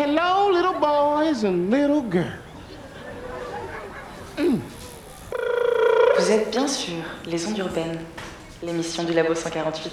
Hello, little boys and little girls. Vous êtes bien sûr les ondes urbaines, l'émission du Labo 148.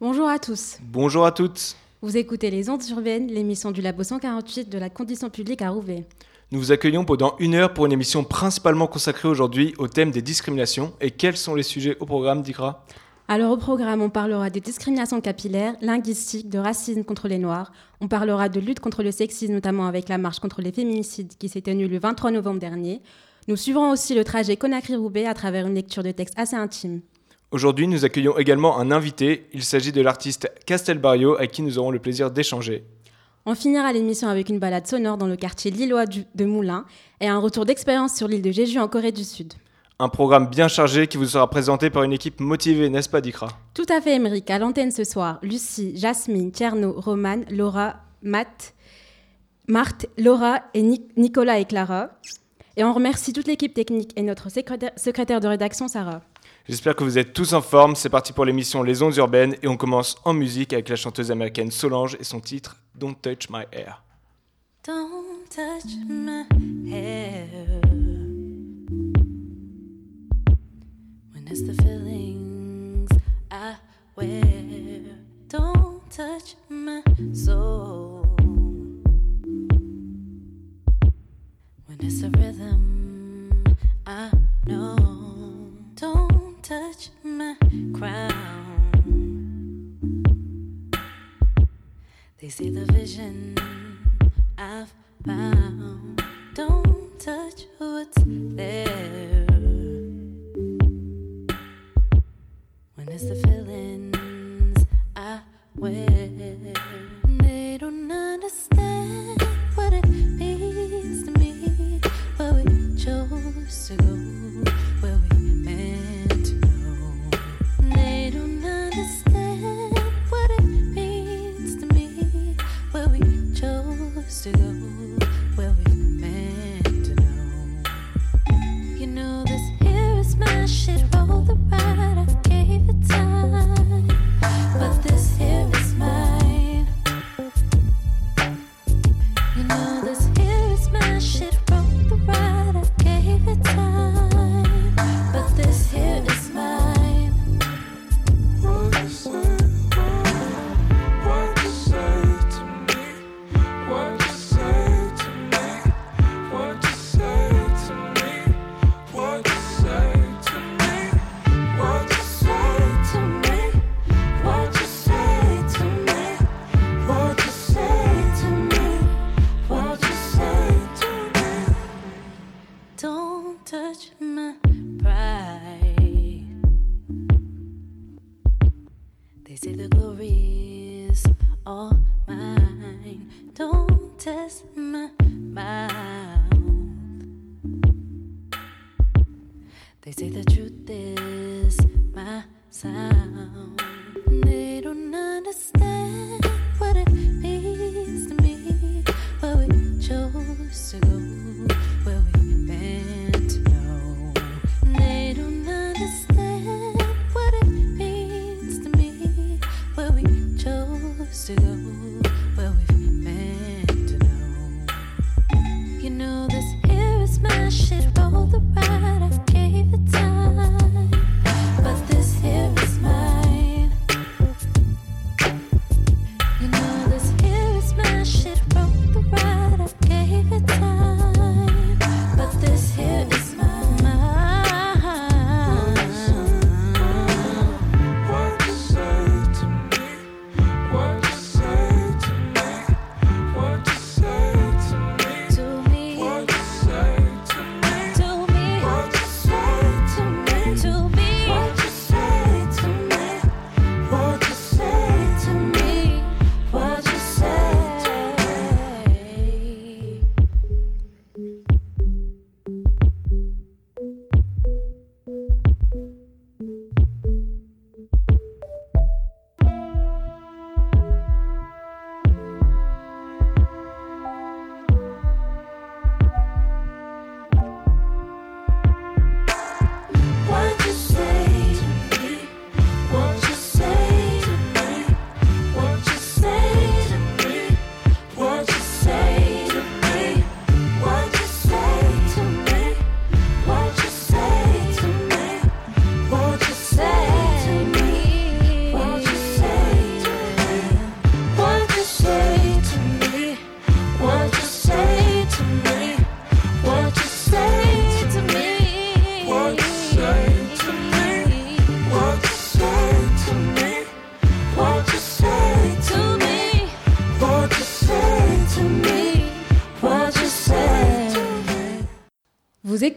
Bonjour à tous. Bonjour à toutes. Vous écoutez Les Ondes Urbaines, l'émission du Labo 148 de la condition publique à Roubaix. Nous vous accueillons pendant une heure pour une émission principalement consacrée aujourd'hui au thème des discriminations. Et quels sont les sujets au programme, Dikra? Alors au programme, on parlera des discriminations capillaires, linguistiques, de racisme contre les Noirs. On parlera de lutte contre le sexisme, notamment avec la marche contre les féminicides qui s'est tenue le 23 novembre dernier. Nous suivrons aussi le trajet Conakry-Roubaix à travers une lecture de textes assez intime. Aujourd'hui, nous accueillons également un invité. Il s'agit de l'artiste Castel Barrio, avec qui nous aurons le plaisir d'échanger. On finira l'émission avec une balade sonore dans le quartier lillois de Moulins et un retour d'expérience sur l'île de Jeju en Corée du Sud. Un programme bien chargé qui vous sera présenté par une équipe motivée, n'est-ce pas, Dikra Tout à fait, Émeric. À l'antenne ce soir, Lucie, Jasmine, Tierno, Romane, Laura, Matt, Marthe, Laura et Ni- Nicolas et Clara. Et on remercie toute l'équipe technique et notre secrétaire, secrétaire de rédaction, Sarah. J'espère que vous êtes tous en forme. C'est parti pour l'émission Les Ondes Urbaines et on commence en musique avec la chanteuse américaine Solange et son titre Don't Touch My Hair. Don't touch my hair it's the feelings I wear. Don't touch my soul when it's a rhythm I know. Don't touch my crown. They see the vision I've found. Don't touch what's there.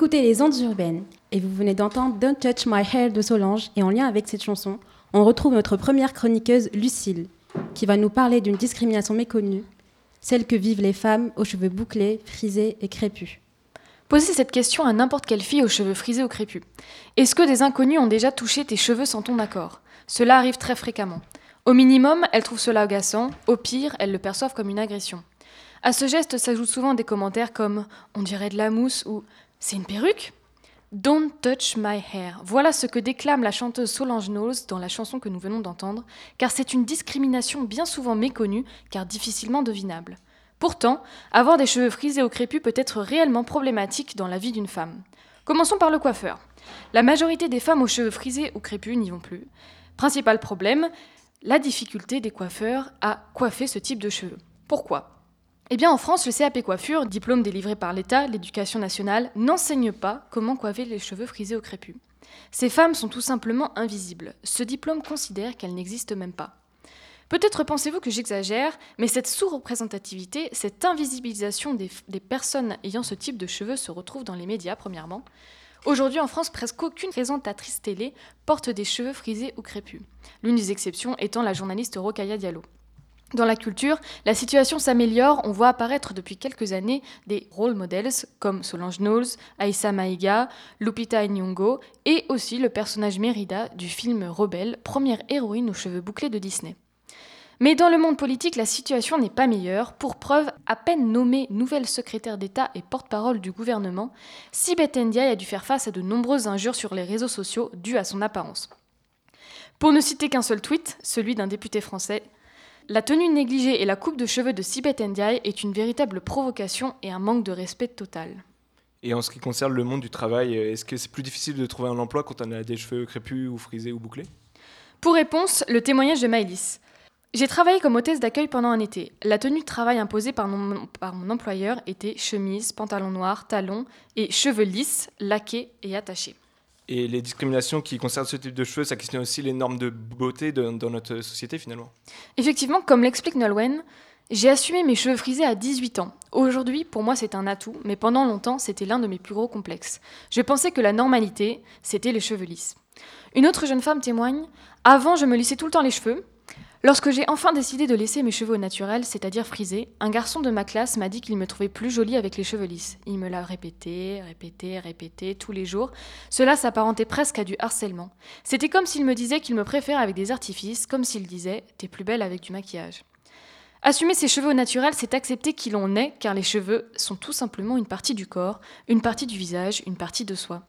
Écoutez les ondes urbaines et vous venez d'entendre Don't Touch My Hair de Solange et en lien avec cette chanson, on retrouve notre première chroniqueuse Lucille qui va nous parler d'une discrimination méconnue, celle que vivent les femmes aux cheveux bouclés, frisés et crépus. Posez cette question à n'importe quelle fille aux cheveux frisés ou crépus. Est-ce que des inconnus ont déjà touché tes cheveux sans ton accord? Cela arrive très fréquemment. Au minimum, elles trouvent cela agaçant, au pire, elles le perçoivent comme une agression. À ce geste s'ajoutent souvent des commentaires comme on dirait de la mousse ou c'est une perruque? Don't touch my hair. Voilà ce que déclame la chanteuse Solange Knowles dans la chanson que nous venons d'entendre, car c'est une discrimination bien souvent méconnue, car difficilement devinable. Pourtant, avoir des cheveux frisés ou crépus peut être réellement problématique dans la vie d'une femme. Commençons par le coiffeur. La majorité des femmes aux cheveux frisés ou crépus n'y vont plus. Principal problème, la difficulté des coiffeurs à coiffer ce type de cheveux. Pourquoi? Eh bien, en France, le CAP coiffure, diplôme délivré par l'État, l'éducation nationale, n'enseigne pas comment coiffer les cheveux frisés ou crépus. Ces femmes sont tout simplement invisibles. Ce diplôme considère qu'elles n'existent même pas. Peut-être pensez-vous que j'exagère, mais cette sous-représentativité, cette invisibilisation des, des personnes ayant ce type de cheveux se retrouve dans les médias, premièrement. Aujourd'hui, en France, presque aucune présentatrice télé porte des cheveux frisés ou crépus. L'une des exceptions étant la journaliste Rokhaya Diallo. Dans la culture, la situation s'améliore. On voit apparaître depuis quelques années des role models comme Solange Knowles, Aïssa Maïga, Lupita Nyong'o et aussi le personnage Mérida du film Rebelle, première héroïne aux cheveux bouclés de Disney. Mais dans le monde politique, la situation n'est pas meilleure. Pour preuve, à peine nommée nouvelle secrétaire d'État et porte-parole du gouvernement, Sibeth Ndiaye a dû faire face à de nombreuses injures sur les réseaux sociaux dues à son apparence. Pour ne citer qu'un seul tweet, celui d'un député français, la tenue négligée et la coupe de cheveux de Sibeth Ndiaye est une véritable provocation et un manque de respect total. Et en ce qui concerne le monde du travail, est-ce que c'est plus difficile de trouver un emploi quand on a des cheveux crépus ou frisés ou bouclés? Pour réponse, le témoignage de Maëlys. J'ai travaillé comme hôtesse d'accueil pendant un été. La tenue de travail imposée par mon, par mon employeur était chemise, pantalon noir, talons et cheveux lisses, laqués et attachés. Et les discriminations qui concernent ce type de cheveux, ça questionne aussi les normes de beauté dans notre société finalement. Effectivement, comme l'explique Nolwenn, j'ai assumé mes cheveux frisés à 18 ans. Aujourd'hui, pour moi, c'est un atout, mais pendant longtemps, c'était l'un de mes plus gros complexes. Je pensais que la normalité, c'était les cheveux lisses. Une autre jeune femme témoigne Avant, je me lissais tout le temps les cheveux. Lorsque j'ai enfin décidé de laisser mes cheveux au naturel, c'est-à-dire frisés, un garçon de ma classe m'a dit qu'il me trouvait plus jolie avec les cheveux lisses. Il me l'a répété, répété, répété tous les jours. Cela s'apparentait presque à du harcèlement. C'était comme s'il me disait qu'il me préfère avec des artifices, comme s'il disait T'es plus belle avec du maquillage. Assumer ses cheveux au naturel, c'est accepter qui l'on est, car les cheveux sont tout simplement une partie du corps, une partie du visage, une partie de soi.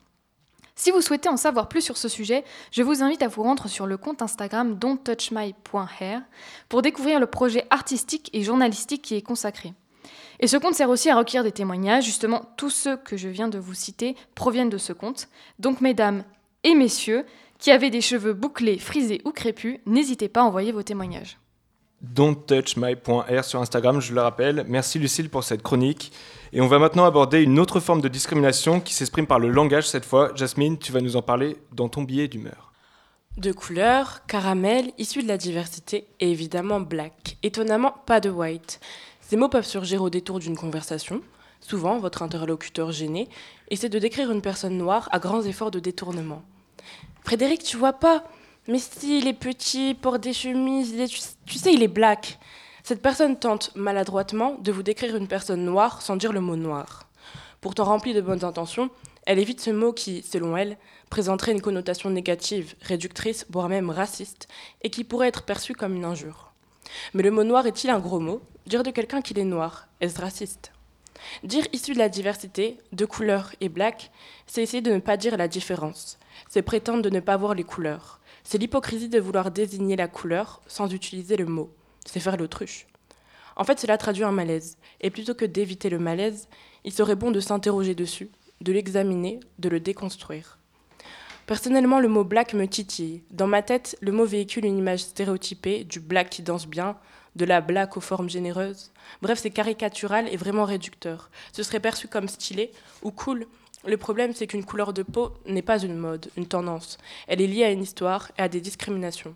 Si vous souhaitez en savoir plus sur ce sujet, je vous invite à vous rendre sur le compte Instagram don'ttouchmy.hair pour découvrir le projet artistique et journalistique qui est consacré. Et ce compte sert aussi à recueillir des témoignages. Justement, tous ceux que je viens de vous citer proviennent de ce compte. Donc, mesdames et messieurs, qui avez des cheveux bouclés, frisés ou crépus, n'hésitez pas à envoyer vos témoignages. Don't touch sur Instagram, je le rappelle. Merci Lucille pour cette chronique. Et on va maintenant aborder une autre forme de discrimination qui s'exprime par le langage cette fois. Jasmine, tu vas nous en parler dans ton billet d'humeur. De couleur, caramel, issu de la diversité et évidemment black. Étonnamment, pas de white. Ces mots peuvent surgir au détour d'une conversation. Souvent, votre interlocuteur gêné essaie de décrire une personne noire à grands efforts de détournement. Frédéric, tu vois pas Mais si, il est petit, porte des chemises, tu, tu sais, il est black. Cette personne tente maladroitement de vous décrire une personne noire sans dire le mot noir. Pourtant remplie de bonnes intentions, elle évite ce mot qui, selon elle, présenterait une connotation négative, réductrice, voire même raciste, et qui pourrait être perçu comme une injure. Mais le mot noir est-il un gros mot? Dire de quelqu'un qu'il est noir, est-ce raciste? Dire issu de la diversité, de couleur et black, c'est essayer de ne pas dire la différence. C'est prétendre de ne pas voir les couleurs. C'est l'hypocrisie de vouloir désigner la couleur sans utiliser le mot. C'est faire l'autruche. En fait, cela traduit un malaise. Et plutôt que d'éviter le malaise, il serait bon de s'interroger dessus, de l'examiner, de le déconstruire. Personnellement, le mot black me titille. Dans ma tête, le mot véhicule une image stéréotypée du black qui danse bien, de la black aux formes généreuses. Bref, c'est caricatural et vraiment réducteur. Ce serait perçu comme stylé ou cool. Le problème, c'est qu'une couleur de peau n'est pas une mode, une tendance. Elle est liée à une histoire et à des discriminations.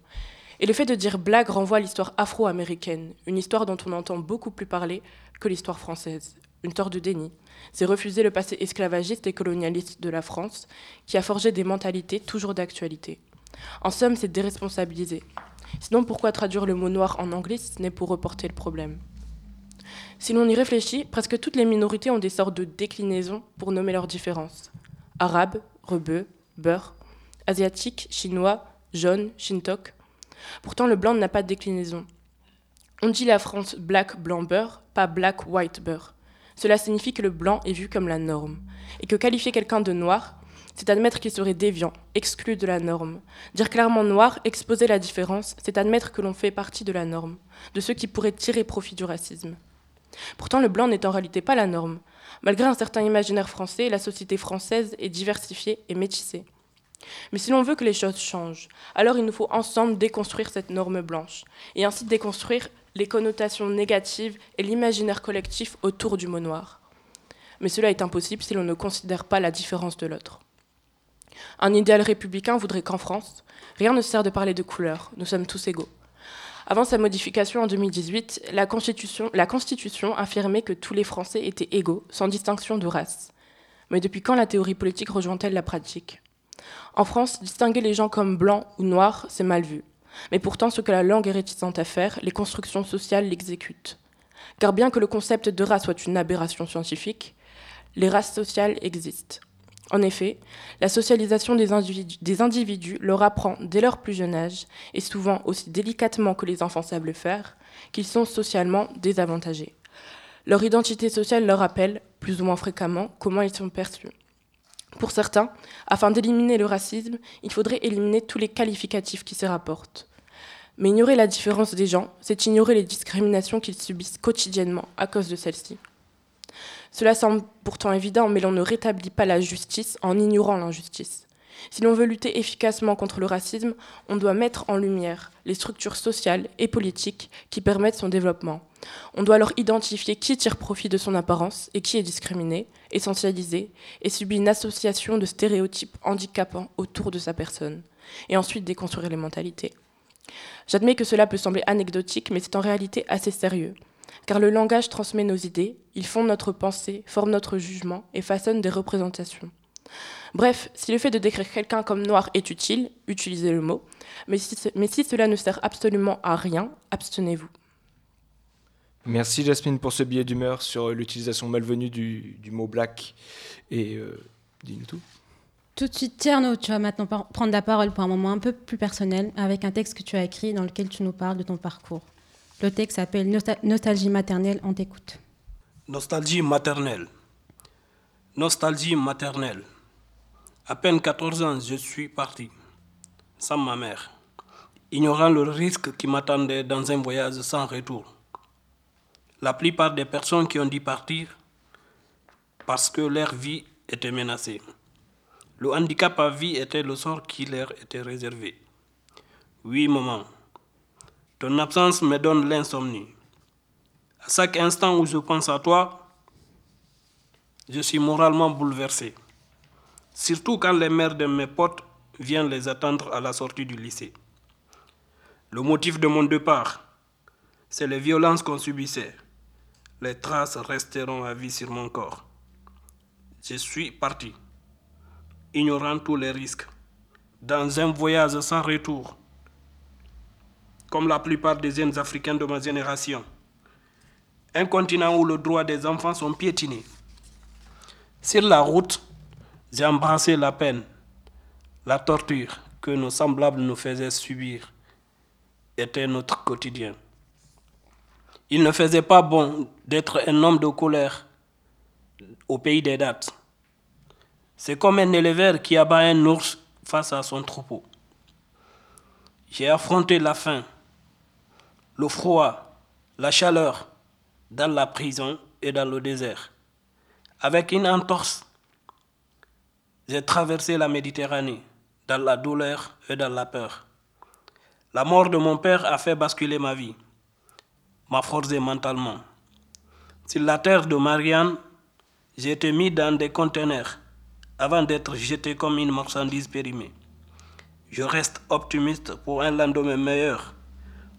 Et le fait de dire black renvoie à l'histoire afro-américaine, une histoire dont on entend beaucoup plus parler que l'histoire française. une sorte de déni. C'est refuser le passé esclavagiste et colonialiste de la France, qui a forgé des mentalités toujours d'actualité. En somme, c'est déresponsabiliser. Sinon, pourquoi traduire le mot noir en anglais si ce n'est pour reporter le problème? Si l'on y réfléchit, presque toutes les minorités ont des sortes de déclinaisons pour nommer leurs différences. Arabes, rebeux, beurre, asiatiques, chinois, jaune, shintok. Pourtant, le blanc n'a pas de déclinaison. On dit la France black, blanc, beurre, pas black, white, beurre. Cela signifie que le blanc est vu comme la norme, et que qualifier quelqu'un de noir, c'est admettre qu'il serait déviant, exclu de la norme. Dire clairement noir, exposer la différence, c'est admettre que l'on fait partie de la norme, de ceux qui pourraient tirer profit du racisme. Pourtant, le blanc n'est en réalité pas la norme. Malgré un certain imaginaire français, la société française est diversifiée et métissée. Mais si l'on veut que les choses changent, alors il nous faut ensemble déconstruire cette norme blanche, et ainsi déconstruire les connotations négatives et l'imaginaire collectif autour du mot noir. Mais cela est impossible si l'on ne considère pas la différence de l'autre. Un idéal républicain voudrait qu'en France, rien ne sert de parler de couleur, nous sommes tous égaux. Avant sa modification en 2018, la Constitution, affirmait que tous les Français étaient égaux, sans distinction de race. Mais depuis quand la théorie politique rejoint-elle la pratique? En France, distinguer les gens comme blancs ou noirs, c'est mal vu. Mais pourtant, ce que la langue est réticente à faire, les constructions sociales l'exécutent. Car bien que le concept de race soit une aberration scientifique, les races sociales existent. En effet, la socialisation des individus, leur apprend dès leur plus jeune âge, et souvent aussi délicatement que les enfants savent le faire, qu'ils sont socialement désavantagés. Leur identité sociale leur rappelle, plus ou moins fréquemment, comment ils sont perçus. Pour certains, afin d'éliminer le racisme, il faudrait éliminer tous les qualificatifs qui s'y rapportent. Mais ignorer la différence des gens, c'est ignorer les discriminations qu'ils subissent quotidiennement à cause de celles-ci. Cela semble pourtant évident, mais l'on ne rétablit pas la justice en ignorant l'injustice. Si l'on veut lutter efficacement contre le racisme, on doit mettre en lumière les structures sociales et politiques qui permettent son développement. On doit alors identifier qui tire profit de son apparence et qui est discriminé, essentialisé et subit une association de stéréotypes handicapants autour de sa personne, et ensuite déconstruire les mentalités. J'admets que cela peut sembler anecdotique, mais c'est en réalité assez sérieux car le langage transmet nos idées, il fonde notre pensée, forme notre jugement et façonne des représentations. Bref, si le fait de décrire quelqu'un comme noir est utile, utilisez le mot, mais si, mais si cela ne sert absolument à rien, abstenez-vous. Merci Jasmine pour ce billet d'humeur sur l'utilisation malvenue du, du mot black. Et euh, dis-nous tout. Tout de suite, Tierno, tu vas maintenant prendre la parole pour un moment un peu plus personnel avec un texte que tu as écrit dans lequel tu nous parles de ton parcours. Le texte s'appelle Nostal- Nostalgie maternelle, on t'écoute. Nostalgie maternelle. Nostalgie maternelle. À peine 14 ans, je suis parti, sans ma mère, ignorant le risque qui m'attendait dans un voyage sans retour. La plupart des personnes qui ont dû partir parce que leur vie était menacée. Le handicap à vie était le sort qui leur était réservé. Oui, maman, ton absence me donne l'insomnie. À chaque instant où je pense à toi, je suis moralement bouleversé. Surtout quand les mères de mes potes viennent les attendre à la sortie du lycée. Le motif de mon départ, c'est les violences qu'on subissait. Les traces resteront à vie sur mon corps. Je suis parti, ignorant tous les risques, dans un voyage sans retour, comme la plupart des jeunes Africains de ma génération. Un continent où les droits des enfants sont piétinés. Sur la route, j'ai embrassé la peine, la torture que nos semblables nous faisaient subir était notre quotidien. Il ne faisait pas bon d'être un homme de colère au pays des dates. C'est comme un éleveur qui abat un ours face à son troupeau. J'ai affronté la faim, le froid, la chaleur dans la prison et dans le désert. Avec une entorse, j'ai traversé la Méditerranée dans la douleur et dans la peur. La mort de mon père a fait basculer ma vie, m'a forcé mentalement. Sur la terre de Marianne, j'ai été mis dans des conteneurs avant d'être jeté comme une marchandise périmée. Je reste optimiste pour un lendemain meilleur.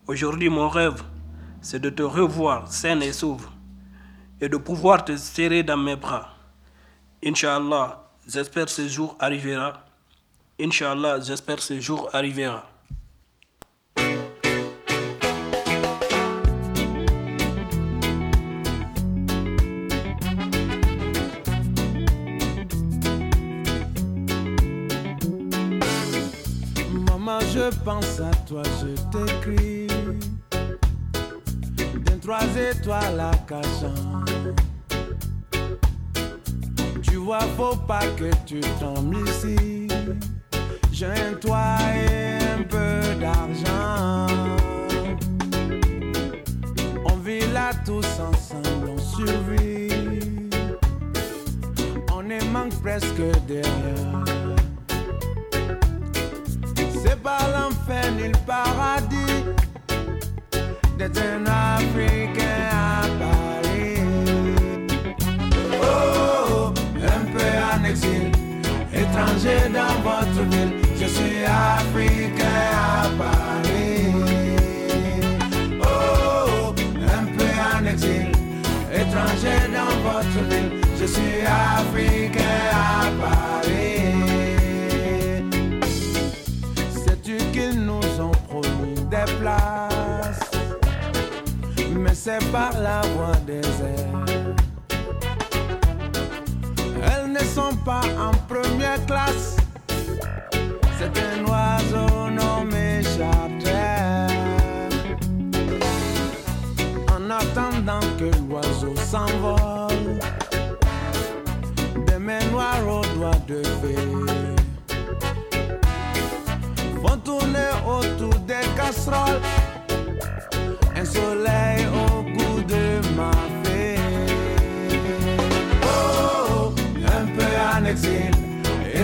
Aujourd'hui, mon rêve, c'est de te revoir saine et sauve et de pouvoir te serrer dans mes bras. Inch'Allah, j'espère ce jour arrivera. Inch'Allah, j'espère ce jour arrivera. Maman, je pense à toi, je t'écris. Trois étoiles à cachant. Tu vois, faut pas que tu tombes ici. J'ai un et un peu d'argent. On vit là tous ensemble, on survit. On ne manque presque de rien. C'est pas l'enfer ni le paradis dans votre ville. Je suis Africain à Paris. Oh, un peu en exil, étranger dans votre ville. Je suis Africain à Paris. Sais-tu qu'ils nous ont promis des places C'est par la voie des airs. Elles ne sont pas en première classe. C'est un oiseau nommé charter En attendant que l'oiseau s'envole Des mains noires aux doigts de fée font tourner autour des casseroles.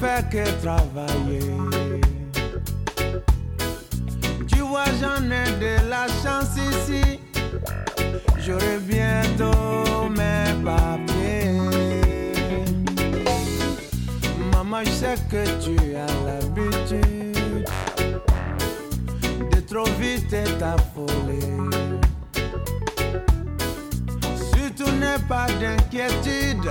Fais que travailler. Tu vois, j'en ai de la chance ici. J'aurai bientôt mes papiers. Maman, je sais que tu as l'habitude de trop vite t'affoler. Surtout n'aie pas d'inquiétude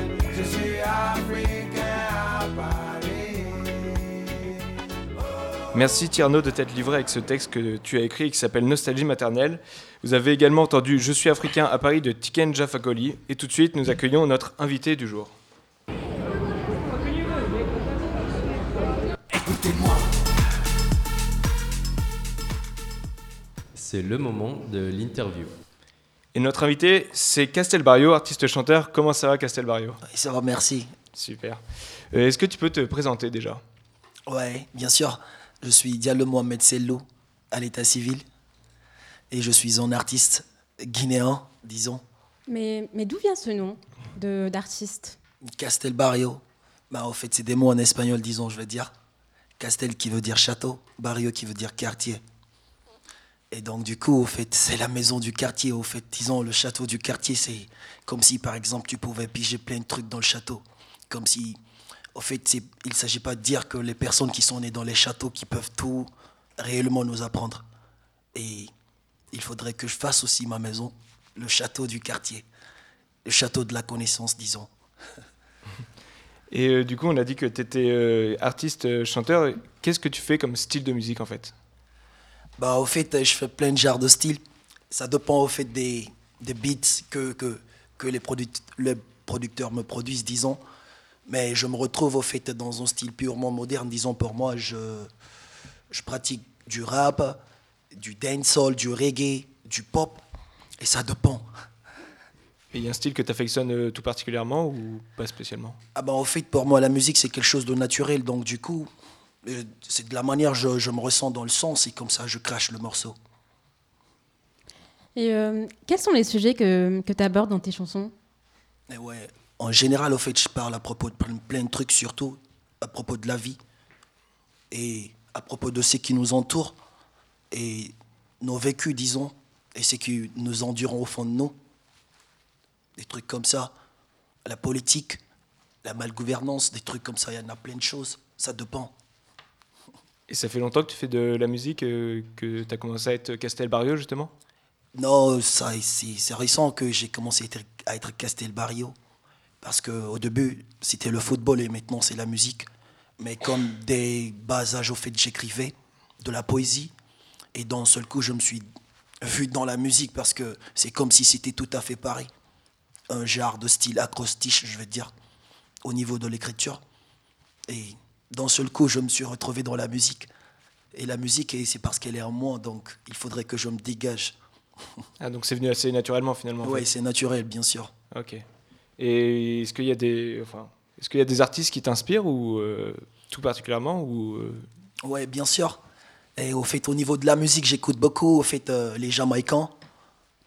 Merci Tierno de t'être livré avec ce texte que tu as écrit et qui s'appelle Nostalgie maternelle. Vous avez également entendu Je suis africain à Paris de Tiken Jafakoli. Et tout de suite, nous accueillons notre invité du jour. C'est le moment de l'interview. Et notre invité, c'est Castel Barrio, artiste-chanteur. Comment ça va, Castel Barrio Ça va, merci. Super. Euh, Est-ce que tu peux te présenter déjà? Ouais, bien sûr. Je suis Diallo Mohamed Sello à l'état civil et je suis un artiste guinéen, disons, Mais, mais d'où vient ce nom d'artiste? Castel Barrio. Bah, en fait, c'est des mots en espagnol, disons, je veux dire. Castel qui veut dire château, Barrio qui veut dire quartier. Et donc, du coup, au fait, c'est la maison du quartier. Au fait, disons, le château du quartier, c'est comme si, par exemple, tu pouvais piger plein de trucs dans le château. Comme si, au fait, il ne s'agit pas de dire que les personnes qui sont nées dans les châteaux, qui peuvent tout réellement nous apprendre. Et il faudrait que je fasse aussi ma maison, le château du quartier. le château de la connaissance, disons. Et euh, du coup, on a dit que tu étais artiste, euh, chanteur. Qu'est-ce que tu fais comme style de musique en fait? Bah, au fait, euh, je fais plein de genres de styles. Ça dépend au fait des, des beats que, que, que les, les producteurs me produisent, disons. Mais je me retrouve au fait dans un style purement moderne, disons pour moi. Je, je pratique du rap, du dancehall, du reggae, du pop. Et ça dépend. Et il y a un style que tu affectionnes euh, tout particulièrement ou pas spécialement? Ah bah, au fait, pour moi, la musique, c'est quelque chose de naturel. Donc, du coup, euh, c'est de la manière je, je me ressens dans le son. C'est comme ça, je crache le morceau. Et euh, quels sont les sujets que, que tu abordes dans tes chansons? Et ouais, en général, au fait, je parle à propos de plein, de trucs, surtout à propos de la vie et à propos de ce qui nous entoure et nos vécus, disons, et ce qui nous endurons au fond de nous. Des trucs comme ça. La politique, la malgouvernance, des trucs comme ça, il y en a plein de choses. Ça dépend. Et ça fait longtemps que tu fais de la musique, euh, que tu as commencé à être Castelbarrio justement? Non, ça, c'est c'est récent que j'ai commencé à être, à être Castelbarrio. Parce qu'au début, c'était le football et maintenant, c'est la musique. Mais comme des bas âges, au fait, j'écrivais de la poésie. Et d'un seul coup, je me suis vu dans la musique parce que c'est comme si c'était tout à fait pareil. Un genre de style acrostiche, je vais dire, au niveau de l'écriture. Et d'un seul coup, je me suis retrouvé dans la musique. Et la musique, c'est parce qu'elle est en moi, donc il faudrait que je me dégage. Ah, donc c'est venu assez naturellement finalement. en Oui, c'est naturel, bien sûr. Ok. Et est-ce qu'il y a des, enfin, est-ce qu'il y a des artistes qui t'inspirent ou euh, tout particulièrement ou euh, Ouais, bien sûr. Au fait, au niveau de la musique, j'écoute beaucoup au fait euh, les Jamaïcains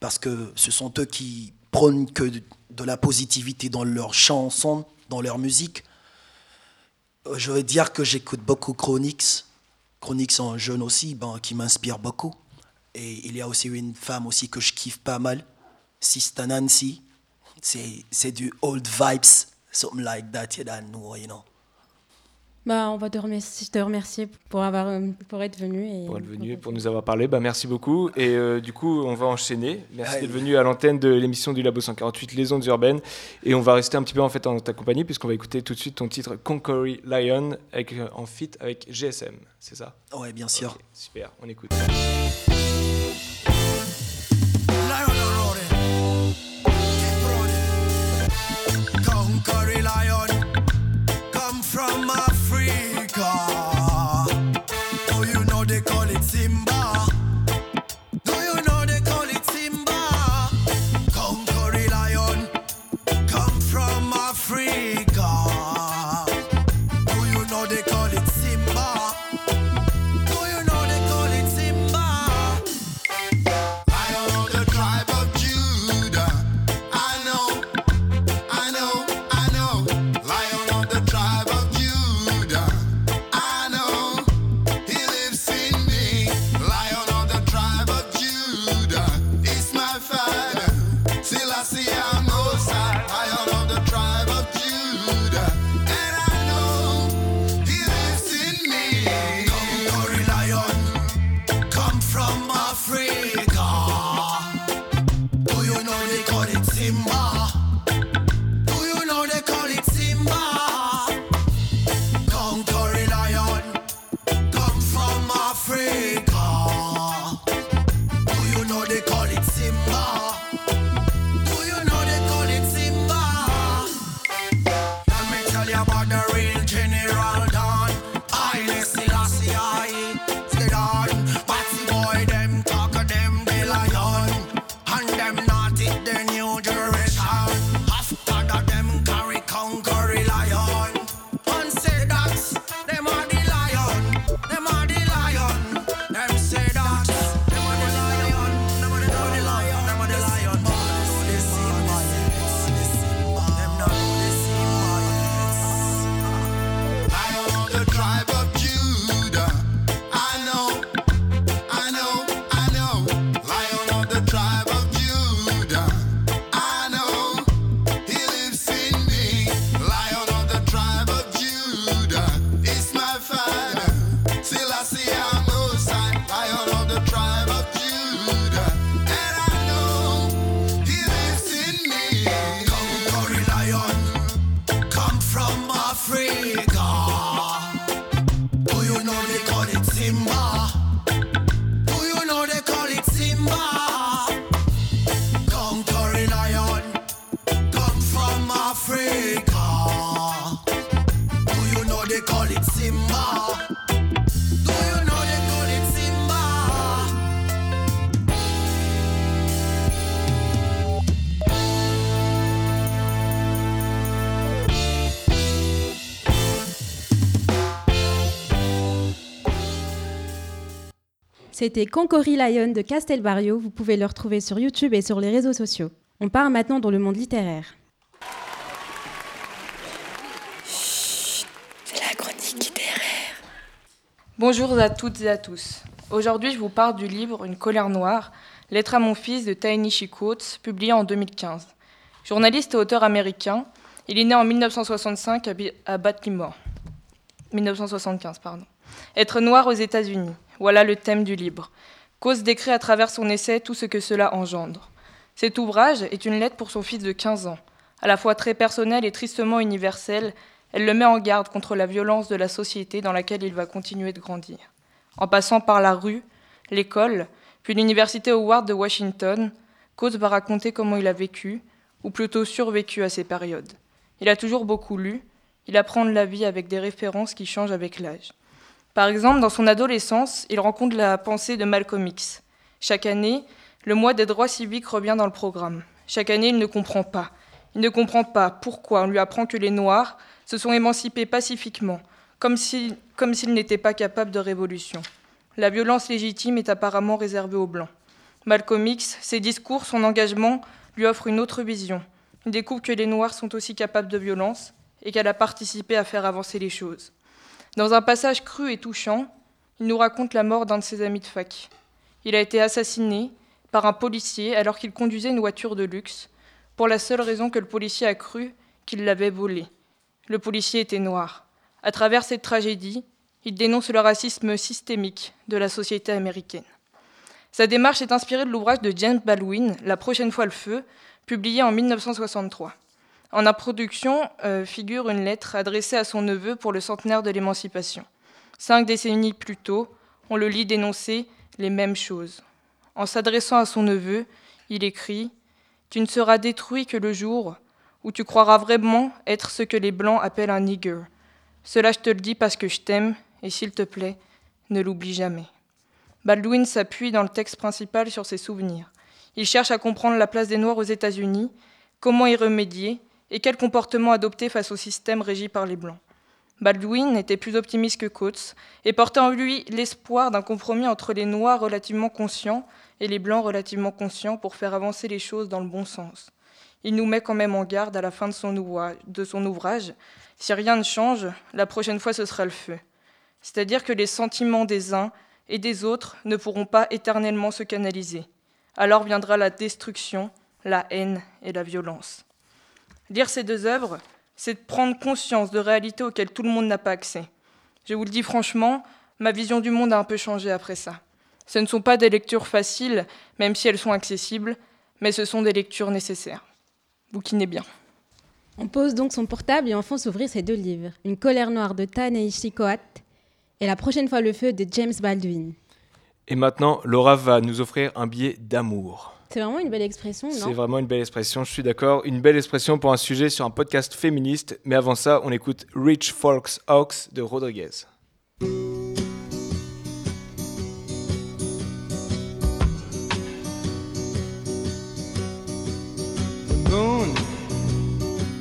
parce que ce sont eux qui prônent que de, la positivité dans leurs chansons, dans leur musique. Euh, je vais dire que j'écoute beaucoup Chronix. Chronix en jeune aussi, ben, qui m'inspire beaucoup. Et il y a aussi une femme aussi que je kiffe pas mal, Sista Nancy. C'est c'est du old vibes, something like that, you don't know, you know. bah, On va te remercier, te remercier pour, avoir, euh, pour être venu. Et, pour être venu et pour nous avoir parlé bah, Merci beaucoup. Et euh, du coup, on va enchaîner. Merci d'être venu à l'antenne de l'émission du Labo 148, Les Ondes Urbaines. Et on va rester un petit peu en fait en ta compagnie puisqu'on va écouter tout de suite ton titre Conquery Lion avec, euh, en feat avec GSM. C'est ça? Ouais, bien sûr. Super, on écoute. C'était Concori Lion de Castelbarrio. Vous pouvez le retrouver sur YouTube et sur les réseaux sociaux. On part maintenant dans le monde littéraire. C'est la chronique littéraire. Bonjour à toutes et à tous. Aujourd'hui, je vous parle du livre Une colère noire, Lettre à mon fils de Tainichi Coates, publié en 2015. Journaliste et auteur américain, il est né en 1965 à Bi- à Baltimore. 1975, pardon. Être noir aux États-Unis, voilà le thème du livre. Coates décrit à travers son essai tout ce que cela engendre. Cet ouvrage est une lettre pour son fils de 15 ans. À la fois très personnelle et tristement universelle, elle le met en garde contre la violence de la société dans laquelle il va continuer de grandir. En passant par la rue, l'école, puis l'université Howard de Washington, Coates va raconter comment il a vécu, ou plutôt survécu à ces périodes. Il a toujours beaucoup lu, il apprend de la vie avec des références qui changent avec l'âge. Par exemple, dans son adolescence, il rencontre la pensée de Malcolm X. Chaque année, le mois des droits civiques revient dans le programme. Chaque année, il ne comprend pas. Il ne comprend pas pourquoi on lui apprend que les Noirs se sont émancipés pacifiquement, comme s'ils n'étaient pas capables de révolution. La violence légitime est apparemment réservée aux Blancs. Malcolm X, ses discours, son engagement lui offrent une autre vision. Il découvre que les Noirs sont aussi capables de violence et qu'elle a participé à faire avancer les choses. Dans un passage cru et touchant, il nous raconte la mort d'un de ses amis de fac. Il a été assassiné par un policier alors qu'il conduisait une voiture de luxe, pour la seule raison que le policier a cru qu'il l'avait volée. Le policier était noir. À travers cette tragédie, il dénonce le racisme systémique de la société américaine. Sa démarche est inspirée de l'ouvrage de James Baldwin, La prochaine fois le feu, publié en 1963. En introduction euh, figure une lettre adressée à son neveu pour le centenaire de l'émancipation. Cinq décennies plus tôt, on le lit dénoncer les mêmes choses. En s'adressant à son neveu, il écrit Tu ne seras détruit que le jour où tu croiras vraiment être ce que les Blancs appellent un nigger. Cela je te le dis parce que je t'aime, et s'il te plaît, ne l'oublie jamais. Baldwin s'appuie dans le texte principal sur ses souvenirs. Il cherche à comprendre la place des Noirs aux États-Unis, comment y remédier et quel comportement adopter face au système régi par les Blancs? Baldwin était plus optimiste que Coates et portait en lui l'espoir d'un compromis entre les Noirs relativement conscients et les Blancs relativement conscients pour faire avancer les choses dans le bon sens. Il nous met quand même en garde à la fin de son, ouvrage, de son ouvrage. Si rien ne change, la prochaine fois ce sera le feu. C'est-à-dire que les sentiments des uns et des autres ne pourront pas éternellement se canaliser. Alors viendra la destruction, la haine et la violence. Lire ces deux œuvres, c'est de prendre conscience de réalités auxquelles tout le monde n'a pas accès. Je vous le dis franchement, ma vision du monde a un peu changé après ça. Ce ne sont pas des lectures faciles, même si elles sont accessibles, mais ce sont des lectures nécessaires. Bouquinez bien. On pose donc son portable et on fonce ouvrir ces deux livres Une colère noire de Ta-Nehisi Coates et La prochaine fois le feu de James Baldwin. Et maintenant, Laura va nous offrir un billet d'amour. C'est vraiment une belle expression, non C'est vraiment une belle expression, je suis d'accord. Une belle expression pour un sujet sur un podcast féministe. Mais avant ça, on écoute Rich Folks Hawks de Rodriguez. The moon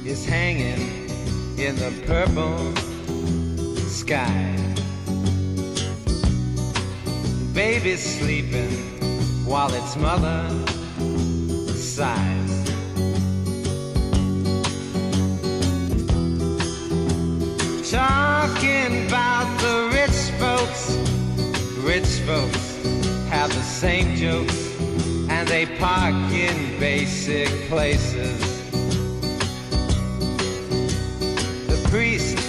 is hanging in the purple sky. The baby's sleeping while its mother sighs. Talking about the rich folks, rich folks have the same jokes and they park in basic places. The priest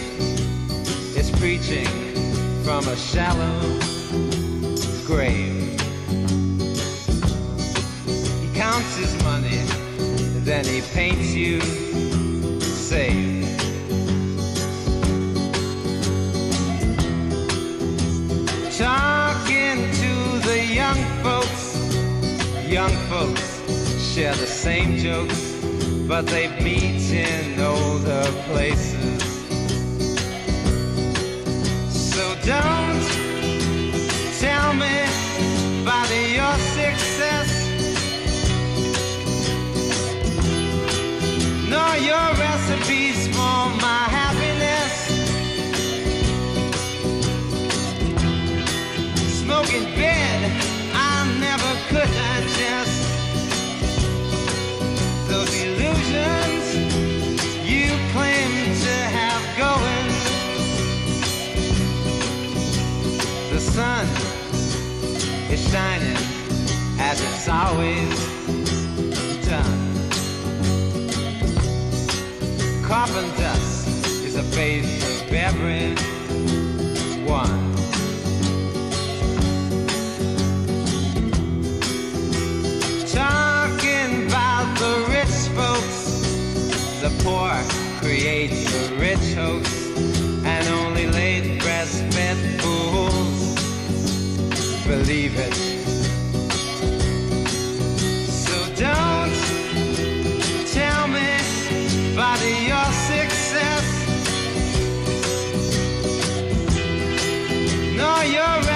is preaching from a shallow grave. Counts his money, then he paints you safe. Talking to the young folks, young folks share the same jokes, but they meet in older places. So don't tell me about your success, your recipes for my happiness. Smoking bed, I never could digest those illusions you claim to have going. The sun is shining as it's always. Carbon dust is a face of everyone. Talking about the rich folks, the poor create the rich hoax, and only late breastfed fools believe it. So don't by your success. No, you're.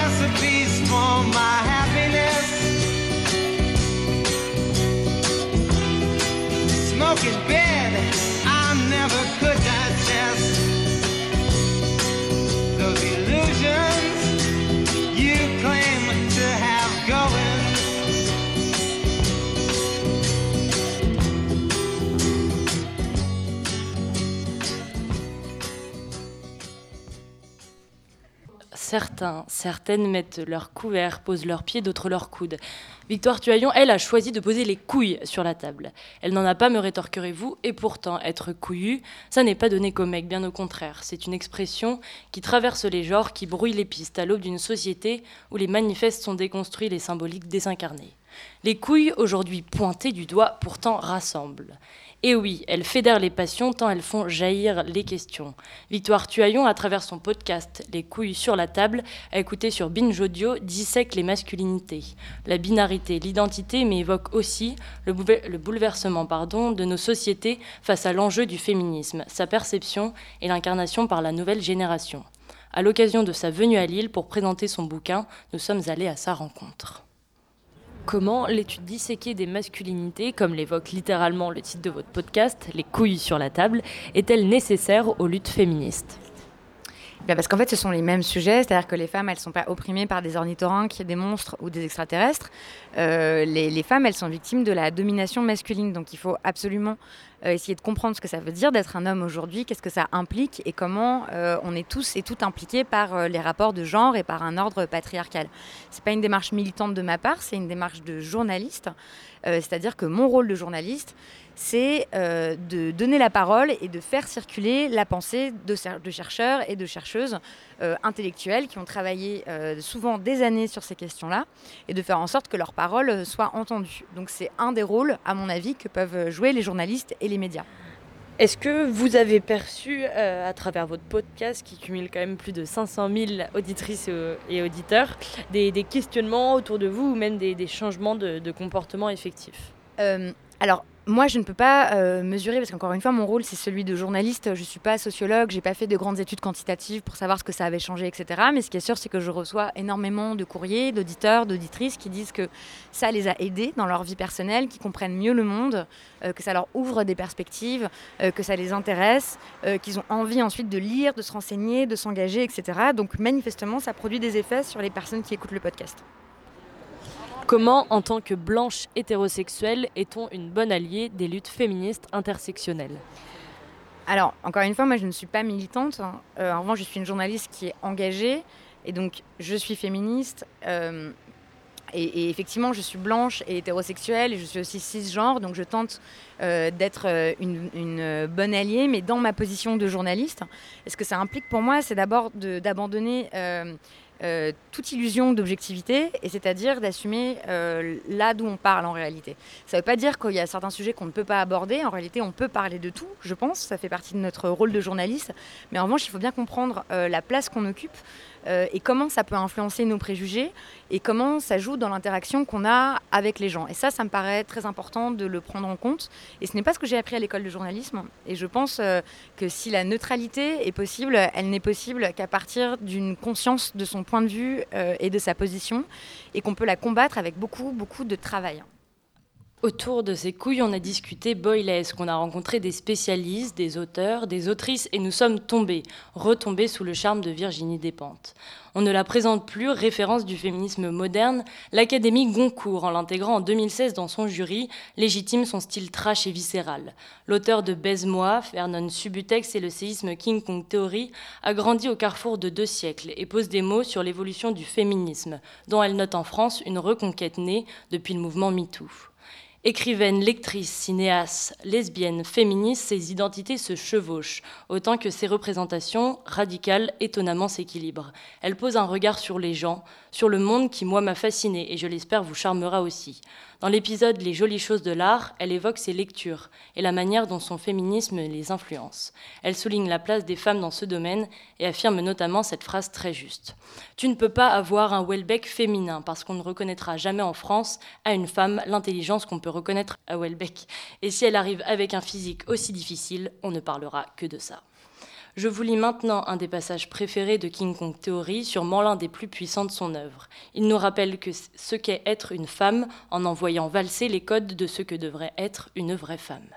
Certains, certaines mettent leur couvert, posent leurs pieds, d'autres leurs coudes. Victoire Tuaillon, elle, a choisi de poser les couilles sur la table. Elle n'en a pas, me rétorquerez-vous, et pourtant, être couillu, ça n'est pas donné qu'au mec, bien au contraire. C'est une expression qui traverse les genres, qui brouille les pistes à l'aube d'une société où les manifestes sont déconstruits, les symboliques désincarnés. Les couilles, aujourd'hui pointées du doigt, pourtant rassemblent. Et oui, elles fédèrent les passions tant elles font jaillir les questions. Victoire Tuaillon, à travers son podcast Les couilles sur la table, a écouté sur Binge Audio, dissèque les masculinités, la binarité, l'identité, mais évoque aussi le, le bouleversement pardon, de nos sociétés face à l'enjeu du féminisme, sa perception et l'incarnation par la nouvelle génération. À l'occasion de sa venue à Lille pour présenter son bouquin, nous sommes allés à sa rencontre. Comment l'étude disséquée des masculinités, comme l'évoque littéralement le titre de votre podcast, Les couilles sur la table, est-elle nécessaire aux luttes féministes? Bien, parce qu'en fait, ce sont les mêmes sujets, c'est-à-dire que les femmes, elles ne sont pas opprimées par des ornithorynques, des monstres ou des extraterrestres. Euh, les, femmes, elles sont victimes de la domination masculine, donc il faut absolument euh, essayer de comprendre ce que ça veut dire d'être un homme aujourd'hui, qu'est-ce que ça implique et comment euh, on est tous et toutes impliqués par les rapports de genre et par un ordre patriarcal. C'est pas une démarche militante de ma part, c'est une démarche de journaliste, c'est-à-dire que mon rôle de journaliste, c'est euh, de donner la parole et de faire circuler la pensée de, chercheurs et de chercheuses euh, intellectuelles qui ont travaillé euh, souvent des années sur ces questions-là et de faire en sorte que leurs paroles euh, soient entendues. Donc c'est un des rôles, à mon avis, que peuvent jouer les journalistes et les médias. Est-ce que vous avez perçu, euh, à travers votre podcast, qui cumule quand même plus de 500 000 auditrices et, et auditeurs, des, des questionnements autour de vous ou même des, des changements de, de comportement effectifs? Euh, alors, moi, je ne peux pas euh, mesurer, parce qu'encore une fois, mon rôle, c'est celui de journaliste. Je ne suis pas sociologue, j'ai pas fait de grandes études quantitatives pour savoir ce que ça avait changé, etc. Mais ce qui est sûr, c'est que je reçois énormément de courriers, d'auditeurs, d'auditrices qui disent que ça les a aidés dans leur vie personnelle, qu'ils comprennent mieux le monde, euh, que ça leur ouvre des perspectives, euh, que ça les intéresse, qu'ils ont envie ensuite de lire, de se renseigner, de s'engager, etc. Donc, manifestement, ça produit des effets sur les personnes qui écoutent le podcast. Comment, en tant que blanche hétérosexuelle, est-on une bonne alliée des luttes féministes intersectionnelles? Alors, encore une fois, moi, je ne suis pas militante. hein. Euh, en revanche, je suis une journaliste qui est engagée. Et donc, je suis féministe. euh, et, effectivement, je suis blanche et hétérosexuelle. Et je suis aussi cisgenre. Donc, je tente euh, d'être une, bonne alliée. Mais dans ma position de journaliste, et ce que ça implique pour moi, c'est d'abord d'abandonner... euh, toute illusion d'objectivité, et c'est-à-dire d'assumer euh, là d'où on parle en réalité. Ça ne veut pas dire qu'il y a certains sujets qu'on ne peut pas aborder. En réalité, on peut parler de tout, je pense. Ça fait partie de notre rôle de journaliste. Mais en revanche, il faut bien comprendre euh, la place qu'on occupe euh, et comment ça peut influencer nos préjugés et comment ça joue dans l'interaction qu'on a avec les gens. Et ça, ça me paraît très important de le prendre en compte. Et ce n'est pas ce que j'ai appris à l'école de journalisme. Et je pense euh, que si la neutralité est possible, elle n'est possible qu'à partir d'une conscience de son point de vue euh, et de sa position, et qu'on peut la combattre avec beaucoup, beaucoup de travail. Autour de ces couilles, on a discuté boylesque, on a rencontré des spécialistes, des auteurs, des autrices, et nous sommes tombés, retombés sous le charme de Virginie Despentes. On ne la présente plus, référence du féminisme moderne, l'Académie Goncourt, en l'intégrant en 2016 dans son jury, légitime son style trash et viscéral. L'auteur de Baise-moi, Vernon Subutex et le séisme King Kong Theory a grandi au carrefour de deux siècles et pose des mots sur l'évolution du féminisme, dont elle note en France une reconquête née depuis le mouvement MeToo. Écrivaine, lectrice, cinéaste, lesbienne, féministe, ses identités se chevauchent, autant que ses représentations radicales étonnamment s'équilibrent. Elle pose un regard sur les gens, sur le monde qui, moi, m'a fascinée et je l'espère vous charmera aussi. Dans l'épisode Les jolies choses de l'art, elle évoque ses lectures et la manière dont son féminisme les influence. Elle souligne la place des femmes dans ce domaine et affirme notamment cette phrase très juste. Tu ne peux pas avoir un Welbeck féminin parce qu'on ne reconnaîtra jamais en France à une femme l'intelligence qu'on peut reconnaître à Welbeck. Et si elle arrive avec un physique aussi difficile, on ne parlera que de ça. Je vous lis maintenant un des passages préférés de King Kong Theory, sûrement l'un des plus puissants de son œuvre. Il nous rappelle que ce qu'est être une femme en envoyant valser les codes de ce que devrait être une vraie femme.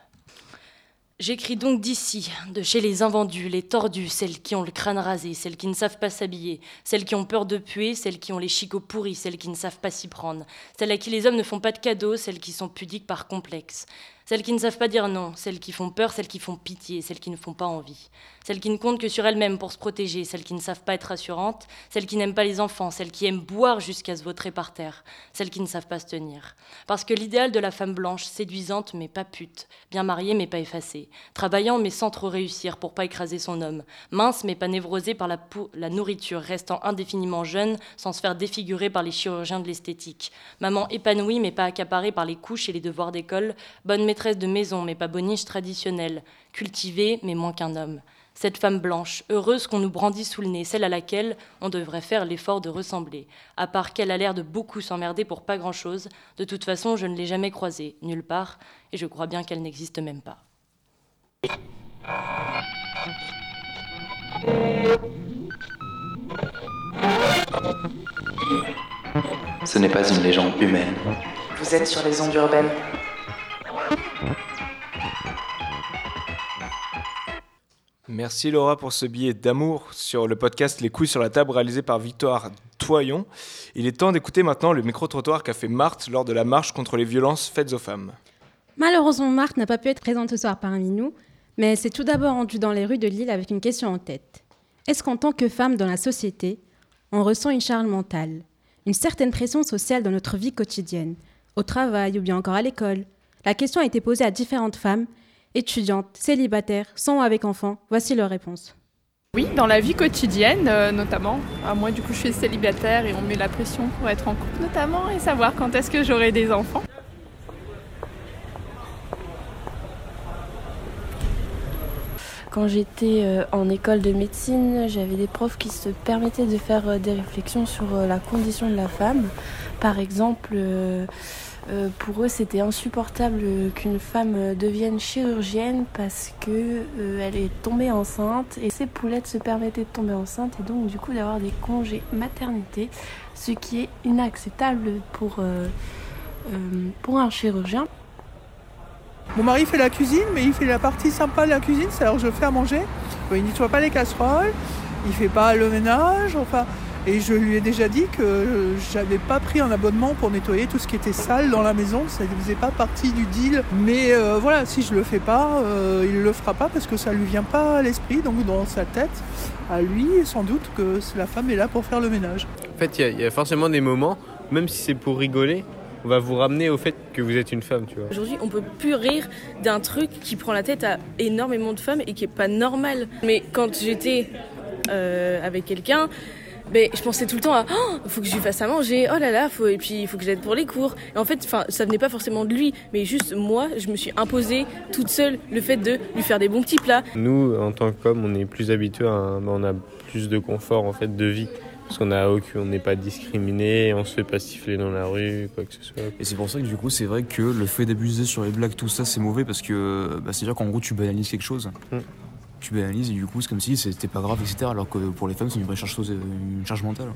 J'écris donc d'ici, de chez les invendus, les tordus, celles qui ont le crâne rasé, celles qui ne savent pas s'habiller, celles qui ont peur de puer, celles qui ont les chicots pourris, celles qui ne savent pas s'y prendre, celles à qui les hommes ne font pas de cadeaux, celles qui sont pudiques par complexe, celles qui ne savent pas dire non, celles qui font peur, celles qui font pitié, celles qui ne font pas envie, celles qui ne comptent que sur elles-mêmes pour se protéger, celles qui ne savent pas être rassurantes, celles qui n'aiment pas les enfants, celles qui aiment boire jusqu'à se vautrer par terre, celles qui ne savent pas se tenir. Parce que l'idéal de la femme blanche, séduisante mais pas pute, bien mariée mais pas effacée, travaillant mais sans trop réussir pour pas écraser son homme, mince mais pas névrosée par la, la nourriture, restant indéfiniment jeune sans se faire défigurer par les chirurgiens de l'esthétique, maman épanouie mais pas accaparée par les couches et les devoirs d'école, bonne maîtresse de maison mais pas boniche traditionnelle, cultivée mais moins qu'un homme. Cette femme blanche, heureuse qu'on nous brandit sous le nez, celle à laquelle on devrait faire l'effort de ressembler. À part qu'elle a l'air de beaucoup s'emmerder pour pas grand-chose, de toute façon je ne l'ai jamais croisée, nulle part, et je crois bien qu'elle n'existe même pas. Ce n'est pas une légende humaine. Vous êtes sur les ondes urbaines. Merci Laura pour ce billet d'amour sur le podcast Les couilles sur la table réalisé par Victoire Toyon. Il est temps d'écouter maintenant le micro-trottoir qu'a fait Marthe lors de la marche contre les violences faites aux femmes. Malheureusement, Marthe n'a pas pu être présente ce soir parmi nous, mais s'est tout d'abord rendue dans les rues de Lille avec une question en tête. Est-ce qu'en tant que femme dans la société, on ressent une charge mentale, une certaine pression sociale dans notre vie quotidienne, au travail ou bien encore à l'école? La question a été posée à différentes femmes, étudiantes, célibataires, sans ou avec enfants. Voici leurs réponses. Oui, dans la vie quotidienne euh, notamment. Ah, moi du coup je suis célibataire et on me met la pression pour être en couple notamment et savoir quand est-ce que j'aurai des enfants. Quand j'étais euh, en école de médecine, j'avais des profs qui se permettaient de faire euh, des réflexions sur la condition de la femme. Par exemple, euh, pour eux, c'était insupportable qu'une femme euh, devienne chirurgienne parce que euh, elle est tombée enceinte et ses poulettes se permettaient de tomber enceinte et donc du coup d'avoir des congés maternité, ce qui est inacceptable pour, un chirurgien. Mon mari fait la cuisine, mais il fait la partie sympa de la cuisine, c'est alors je fais à manger. Il nettoie pas les casseroles, il fait pas le ménage, enfin. Et je lui ai déjà dit que j'avais pas pris un abonnement pour nettoyer tout ce qui était sale dans la maison, ça ne faisait pas partie du deal. Mais euh, voilà, si je le fais pas, euh, il le fera pas parce que ça lui vient pas à l'esprit, donc dans sa tête, à lui, sans doute que la femme est là pour faire le ménage. En fait, il y a- il y, a forcément des moments, même si c'est pour rigoler, on va vous ramener au fait que vous êtes une femme, tu vois. Aujourd'hui, on peut plus rire d'un truc qui prend la tête à énormément de femmes et qui est pas normal. Mais quand j'étais euh, avec quelqu'un, ben, je pensais tout le temps à oh, faut que je lui fasse à manger, oh là là, faut, et puis il faut que j'aide pour les cours. Et en fait, enfin, ça venait pas forcément de lui, mais juste moi, je me suis imposée toute seule le fait de lui faire des bons petits plats. Nous, en tant qu'hommes, on est plus habitués, à on a plus de confort en fait de vie. Parce qu'on a aucun- on n'est pas discriminé, on se fait pas siffler dans la rue, quoi que ce soit. Et c'est pour ça que du coup, c'est vrai que le fait d'abuser sur les blagues, tout ça, c'est mauvais parce que bah, c'est-à-dire qu'en gros, tu banalises quelque chose. Tu et du coup, c'est comme si c'était pas grave, etc. Alors que pour les femmes, c'est une vraie charge, charge mentale.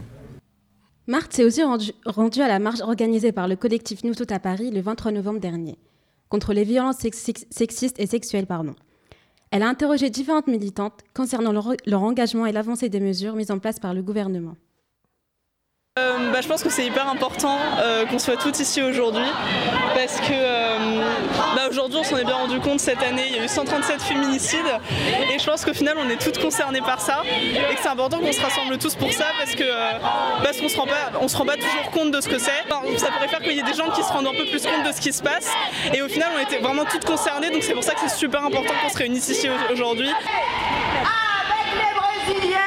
Marthe s'est aussi rendu- rendue à la marche organisée par le collectif Nous Toutes à Paris le 23 novembre dernier, contre les violences sex- sex- sexistes et sexuelles. Pardon. Elle a interrogé différentes militantes concernant leur engagement et l'avancée des mesures mises en place par le gouvernement. Euh, bah, je pense que c'est hyper important euh, qu'on soit toutes ici aujourd'hui parce que euh, bah, aujourd'hui on s'en est bien rendu compte cette année il y a eu 137 féminicides et je pense qu'au final on est toutes concernées par ça et que c'est important qu'on se rassemble tous pour ça parce que parce qu'on se rend pas on se rend pas toujours compte de ce que c'est. Ça pourrait faire qu'il y ait des gens qui se rendent un peu plus compte de ce qui se passe et au final on était vraiment toutes concernées donc c'est pour ça que c'est super important qu'on se réunisse ici au- aujourd'hui. Avec les Brésiliennes,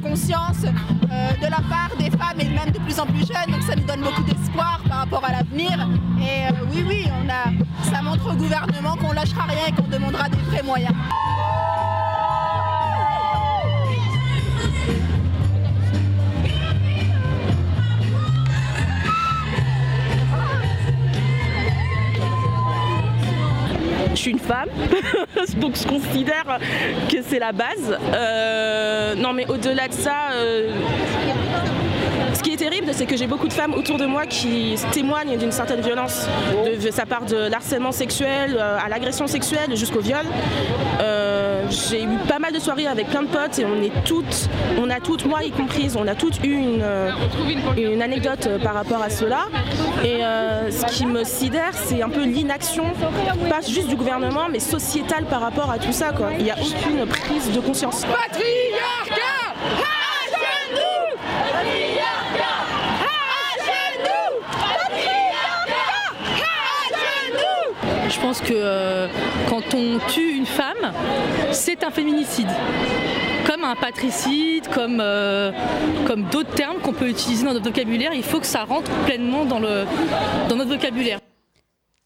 conscience euh, de la part des femmes et même de plus en plus jeunes, donc ça nous donne beaucoup d'espoir par rapport à l'avenir. Et euh, oui, oui, on a, ça montre au gouvernement qu'on lâchera rien et qu'on demandera des vrais moyens. Je suis une femme, donc je considère que c'est la base. Euh, non mais au-delà de ça, euh, ce qui est terrible, c'est que j'ai beaucoup de femmes autour de moi qui témoignent d'une certaine violence. De, ça part de l'harcèlement sexuel euh, à l'agression sexuelle jusqu'au viol. Euh, j'ai eu pas mal de soirées avec plein de potes et on est toutes, on a toutes, moi y comprise, on a toutes eu une, euh, anecdote par rapport à cela. Et ce qui me sidère, c'est un peu l'inaction, pas juste du gouvernement, mais sociétale par rapport à tout ça. Il n'y a aucune prise de conscience. Patriarcat à genoux Patriarcat à genoux Patriarcat à genoux Je pense que euh, quand on tue une femme, c'est un féminicide. Comme un patricide, comme, euh, comme d'autres termes qu'on peut utiliser dans notre vocabulaire, il faut que ça rentre pleinement dans, le, dans notre vocabulaire.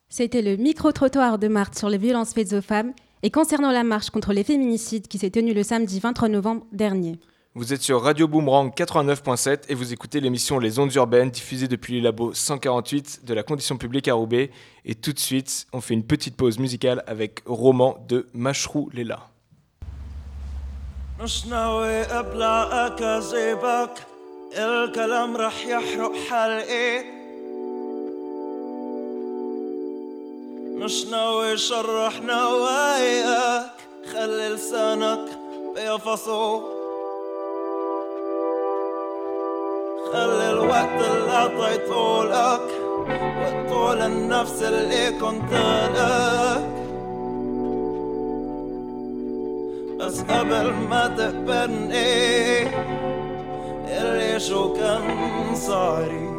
C'était le micro-trottoir de Marthe sur les violences faites aux femmes et concernant la marche contre les féminicides qui s'est tenue le samedi 23 novembre dernier. Vous êtes sur Radio Boomerang 89.7 et vous écoutez l'émission Les Ondes Urbaines diffusée depuis les labos 148 de la Condition Publique à Roubaix. Et tout de suite, on fait une petite pause musicale avec Roman de Mashrou Lela. مش ناوي ابلع اكاذيبك الكلام رح يحرق حلقي مش ناوي شرح نواياك خلي لسانك بيفصو خلي الوقت اللي اعطيته لك وقته للنفس اللي كنت لك بس قبل ما تقبلني اللي شو كان صاري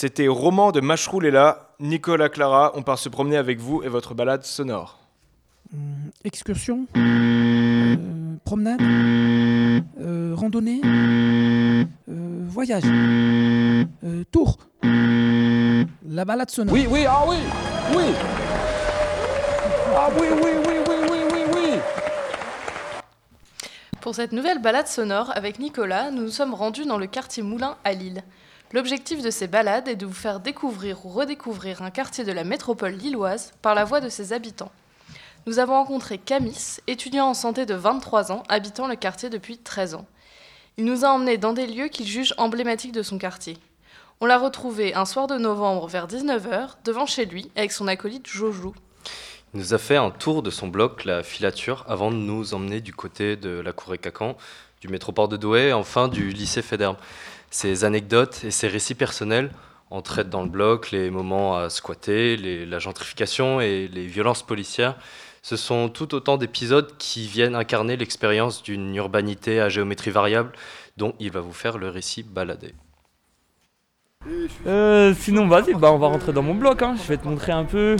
C'était Roman de Macherou là. Nicolas Clara, on part se promener avec vous et votre balade sonore. Excursion euh, Promenade euh, Randonnée euh, Voyage euh, Tour La balade sonore. Oui, oui, ah oui, oui. Ah oui, oui, oui, oui, oui, oui, oui. Pour cette nouvelle balade sonore avec Nicolas, nous nous sommes rendus dans le quartier Moulin à Lille. L'objectif de ces balades est de vous faire découvrir ou redécouvrir un quartier de la métropole lilloise par la voix de ses habitants. Nous avons rencontré Camis, étudiant en santé de 23 ans, habitant le quartier depuis 13 ans. Il nous a emmenés dans des lieux qu'il juge emblématiques de son quartier. On l'a retrouvé un soir de novembre vers 19h devant chez lui avec son acolyte Jojo. Il nous a fait un tour de son bloc, la filature, avant de nous emmener du côté de la cour Cacan, du métroport de Douai enfin du lycée Fédère. Ses anecdotes et ses récits personnels entraident dans le bloc les moments à squatter, les- la gentrification et les violences policières. Ce sont tout autant d'épisodes qui viennent incarner l'expérience d'une urbanité à géométrie variable dont il va vous faire le récit baladé. Euh, sinon, vas-y, bah, on va rentrer dans mon bloc. Hein. Je vais te montrer un peu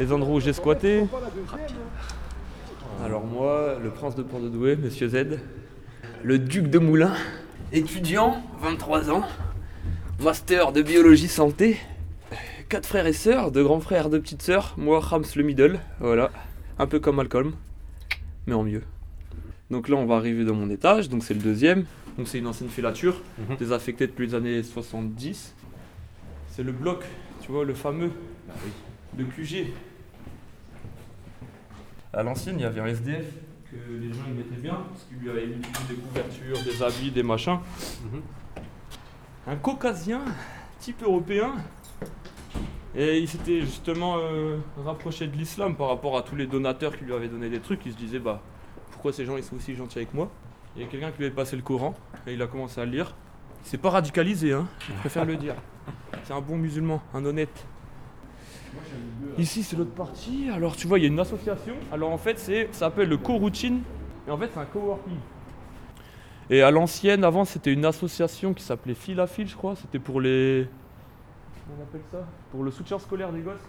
les endroits où j'ai squatté. Alors, moi, le prince de Port-de-Douai, monsieur Z. Le duc de Moulins, étudiant, 23 ans, master de biologie santé. Quatre frères et sœurs, deux grands frères, deux petites sœurs. Moi, Rams le middle, voilà. Un peu comme Malcolm, mais en mieux. Donc là, on va arriver dans mon étage, donc c'est le deuxième. Donc c'est une ancienne filature, Mhm. désaffectée depuis les années 70. C'est le bloc, tu vois, le fameux, le QG. À l'ancienne, il y avait un SDF que les gens ils mettaient bien, parce qu'il lui avait mis des couvertures, des habits, des machins. Un caucasien, type européen. Et il s'était justement euh, rapproché de l'islam par rapport à tous les donateurs qui lui avaient donné des trucs. Il se disait, bah, pourquoi ces gens ils sont aussi gentils avec moi? Il y a quelqu'un qui lui avait passé le Coran et il a commencé à le lire. Il s'est pas radicalisé, hein, je préfère le dire. C'est un bon musulman, un honnête. Ici, c'est l'autre partie. Alors, tu vois, il y a une association. Alors, en fait, c'est, ça s'appelle le co-routine. Et en fait, c'est un coworking. Et à l'ancienne, avant, c'était une association qui s'appelait Fil à Fil, je crois. C'était pour les. Comment on appelle ça? Pour le soutien scolaire des gosses.